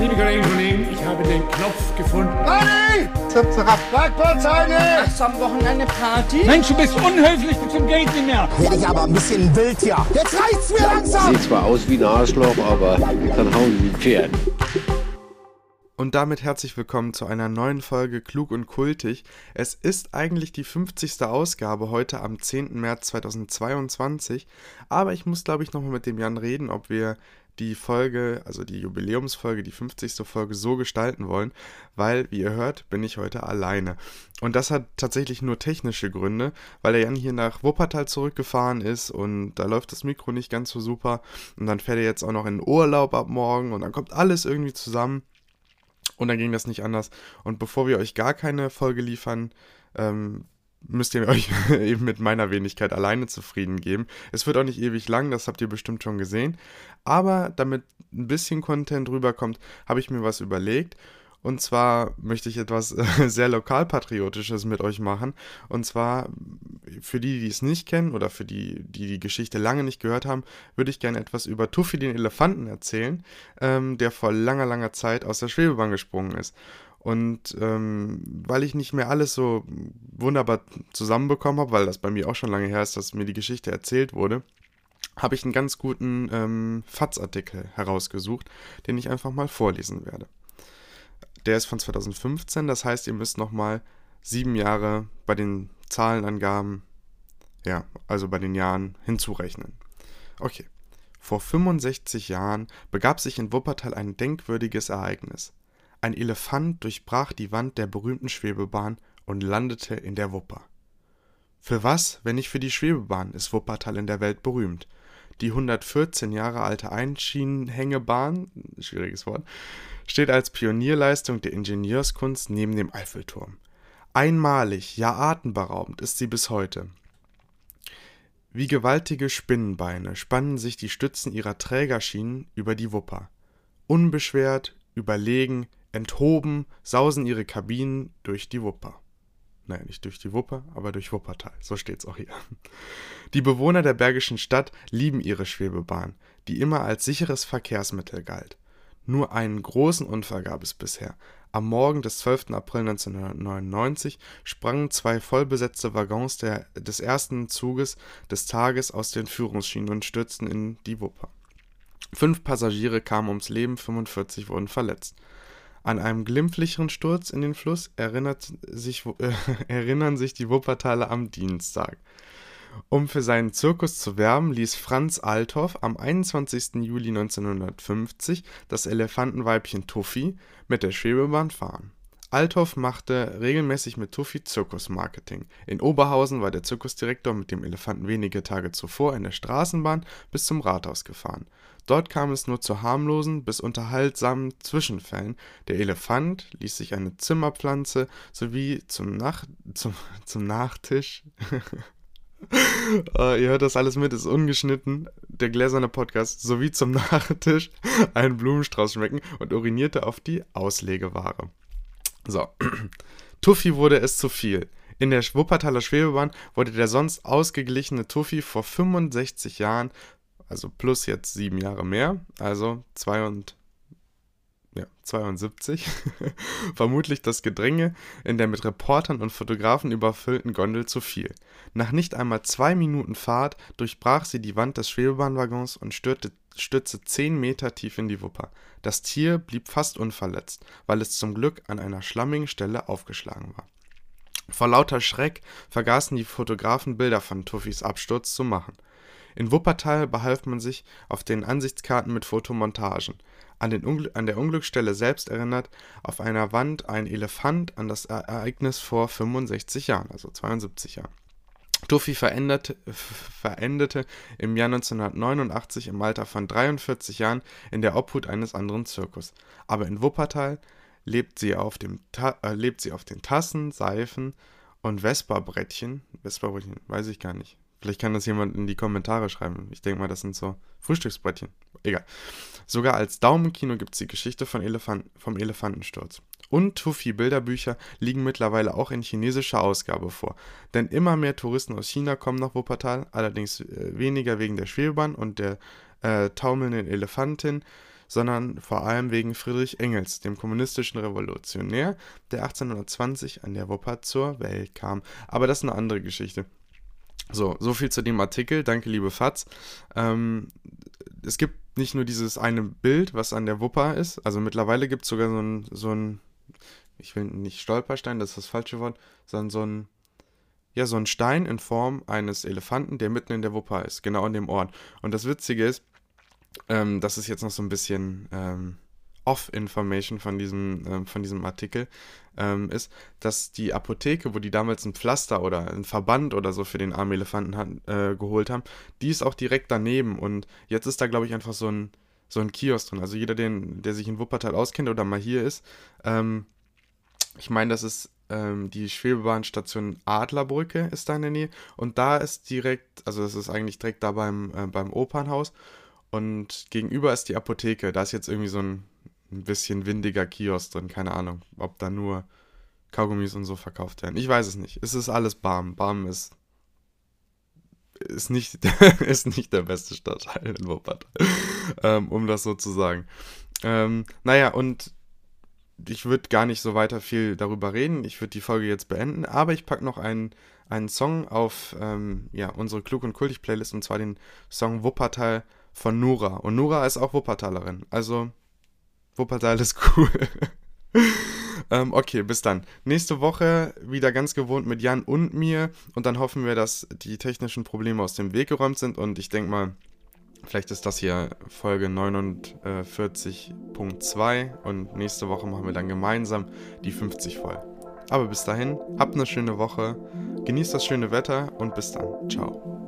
Liebe Kolleginnen und Kollegen, ich habe den Knopf gefunden. Party! Zap, zap, Parkplatzheine! Hast du am Wochenende Party? Mensch, du bist unhöflich bis zum Geld nicht mehr. Werde ich aber ein bisschen wild hier. Jetzt reicht's mir langsam! Sieht zwar aus wie ein Arschloch, aber kann hauen wie ein Pferd. Und damit herzlich willkommen zu einer neuen Folge Klug und Kultig. Es ist eigentlich die 50. Ausgabe heute am 10. März 2022, aber ich muss glaube ich nochmal mit dem Jan reden, ob wir die Folge, also die Jubiläumsfolge, die 50. Folge so gestalten wollen, weil, wie ihr hört, bin ich heute alleine. Und das hat tatsächlich nur technische Gründe, weil der Jan hier nach Wuppertal zurückgefahren ist und da läuft das Mikro nicht ganz so super und dann fährt er jetzt auch noch in Urlaub ab morgen und dann kommt alles irgendwie zusammen. Und dann ging das nicht anders. Und bevor wir euch gar keine Folge liefern, ähm, müsst ihr euch eben mit meiner Wenigkeit alleine zufrieden geben. Es wird auch nicht ewig lang, das habt ihr bestimmt schon gesehen. Aber damit ein bisschen Content rüberkommt, habe ich mir was überlegt. Und zwar möchte ich etwas sehr lokalpatriotisches mit euch machen. Und zwar für die, die es nicht kennen oder für die, die die Geschichte lange nicht gehört haben, würde ich gerne etwas über Tuffy den Elefanten erzählen, ähm, der vor langer, langer Zeit aus der Schwebebahn gesprungen ist. Und ähm, weil ich nicht mehr alles so wunderbar zusammenbekommen habe, weil das bei mir auch schon lange her ist, dass mir die Geschichte erzählt wurde, habe ich einen ganz guten ähm, FATS-Artikel herausgesucht, den ich einfach mal vorlesen werde. Der ist von 2015, das heißt, ihr müsst nochmal sieben Jahre bei den Zahlenangaben, ja, also bei den Jahren hinzurechnen. Okay. Vor 65 Jahren begab sich in Wuppertal ein denkwürdiges Ereignis. Ein Elefant durchbrach die Wand der berühmten Schwebebahn und landete in der Wupper. Für was, wenn nicht für die Schwebebahn, ist Wuppertal in der Welt berühmt? Die 114 Jahre alte Einschienenhängebahn, schwieriges Wort, steht als Pionierleistung der Ingenieurskunst neben dem Eiffelturm. Einmalig, ja atemberaubend ist sie bis heute. Wie gewaltige Spinnenbeine spannen sich die Stützen ihrer Trägerschienen über die Wupper. Unbeschwert, überlegen, enthoben sausen ihre Kabinen durch die Wupper. Nein, nicht durch die Wupper, aber durch Wuppertal. So steht's auch hier. Die Bewohner der Bergischen Stadt lieben ihre Schwebebahn, die immer als sicheres Verkehrsmittel galt. Nur einen großen Unfall gab es bisher. Am Morgen des 12. April 1999 sprangen zwei vollbesetzte Waggons der, des ersten Zuges des Tages aus den Führungsschienen und stürzten in die Wupper. Fünf Passagiere kamen ums Leben, 45 wurden verletzt. An einen glimpflicheren Sturz in den Fluss sich, äh, erinnern sich die Wuppertaler am Dienstag. Um für seinen Zirkus zu werben, ließ Franz Althoff am 21. Juli 1950 das Elefantenweibchen Tuffy mit der Schwebebahn fahren. Althoff machte regelmäßig mit Tuffy Zirkusmarketing. In Oberhausen war der Zirkusdirektor mit dem Elefanten wenige Tage zuvor in der Straßenbahn bis zum Rathaus gefahren. Dort kam es nur zu harmlosen bis unterhaltsamen Zwischenfällen. Der Elefant ließ sich eine Zimmerpflanze sowie zum, Nach zum, zum Nachtisch Uh, ihr hört das alles mit, ist ungeschnitten. Der gläserne Podcast sowie zum Nachtisch einen Blumenstrauß schmecken und urinierte auf die Auslegeware. So. Tuffy wurde es zu viel. In der Wuppertaler Schwebebahn wurde der sonst ausgeglichene Tuffy vor 65 Jahren, also plus jetzt sieben Jahre mehr, also 2 ja, 72, vermutlich das Gedränge in der mit Reportern und Fotografen überfüllten Gondel zu viel. Nach nicht einmal zwei Minuten Fahrt durchbrach sie die Wand des Schwebebahnwaggons und stürte, stürzte zehn Meter tief in die Wupper. Das Tier blieb fast unverletzt, weil es zum Glück an einer schlammigen Stelle aufgeschlagen war. Vor lauter Schreck vergaßen die Fotografen Bilder von Tuffys Absturz zu machen. In Wuppertal behalf man sich auf den Ansichtskarten mit Fotomontagen. An, der Unglücksstelle selbst erinnert auf einer Wand ein Elefant an das Ereignis vor 65 Jahren, also 72 Jahren. Tuffy verendete, im Jahr 1989 im Alter von 43 Jahren in der Obhut eines anderen Zirkus. Aber in Wuppertal lebt sie auf, dem äh, lebt sie auf den Tassen, Seifen und Vespa-Brettchen. Vespa-Brettchen, weiß ich gar nicht. Vielleicht kann das jemand in die Kommentare schreiben. Ich denke mal, das sind so Frühstücksbrettchen. Egal. Sogar als Daumenkino gibt es die Geschichte von Elefant vom Elefantensturz. Und Tufi-Bilderbücher liegen mittlerweile auch in chinesischer Ausgabe vor. Denn immer mehr Touristen aus China kommen nach Wuppertal, allerdings äh, weniger wegen der Schwebebahn und der äh, taumelnden Elefantin, sondern vor allem wegen Friedrich Engels, dem kommunistischen Revolutionär, der 1820 an der Wupper zur Welt kam. Aber das ist eine andere Geschichte. So, so viel zu dem Artikel. Danke, liebe Fatz. Ähm, es gibt nicht nur dieses eine Bild, was an der Wupper ist. Also mittlerweile gibt es sogar so ein, so ein, ich will nicht Stolperstein, das ist das falsche Wort, sondern so ein, ja, so ein Stein in Form eines Elefanten, der mitten in der Wupper ist, genau an dem Ort. Und das Witzige ist, ähm, das ist jetzt noch so ein bisschen ähm, Off-Information von diesem, ähm, von diesem Artikel, ähm, ist, dass die Apotheke, wo die damals ein Pflaster oder ein Verband oder so für den armen Elefanten hat, äh, geholt haben, die ist auch direkt daneben. Und jetzt ist da, glaube ich, einfach so ein, so ein Kiosk drin. Also jeder, den, der sich in Wuppertal auskennt oder mal hier ist, ähm, ich meine, das ist ähm, die Schwebebahnstation Adlerbrücke ist da in der Nähe. Und da ist direkt, also das ist eigentlich direkt da beim, äh, beim Opernhaus. Und gegenüber ist die Apotheke. Da ist jetzt irgendwie so ein, ein bisschen windiger Kiosk drin. Keine Ahnung, ob da nur Kaugummis und so verkauft werden. Ich weiß es nicht. Es ist alles Barm. Barm ist ist nicht, ist nicht der beste Stadtteil in Wuppertal, ähm, um das so zu sagen. Ähm, naja, und ich würde gar nicht so weiter viel darüber reden. Ich würde die Folge jetzt beenden, aber ich packe noch einen, einen Song auf ähm, ja, unsere Klug und Kultig Playlist und zwar den Song Wuppertal von Nura. Und Nura ist auch Wuppertalerin. Also Wuppertal ist cool. ähm, okay, bis dann. Nächste Woche wieder ganz gewohnt mit Jan und mir und dann hoffen wir, dass die technischen Probleme aus dem Weg geräumt sind und ich denke mal, Vielleicht ist das hier Folge 49.2 und nächste Woche machen wir dann gemeinsam die 50 voll. Aber bis dahin, habt eine schöne Woche, genießt das schöne Wetter und bis dann. Ciao.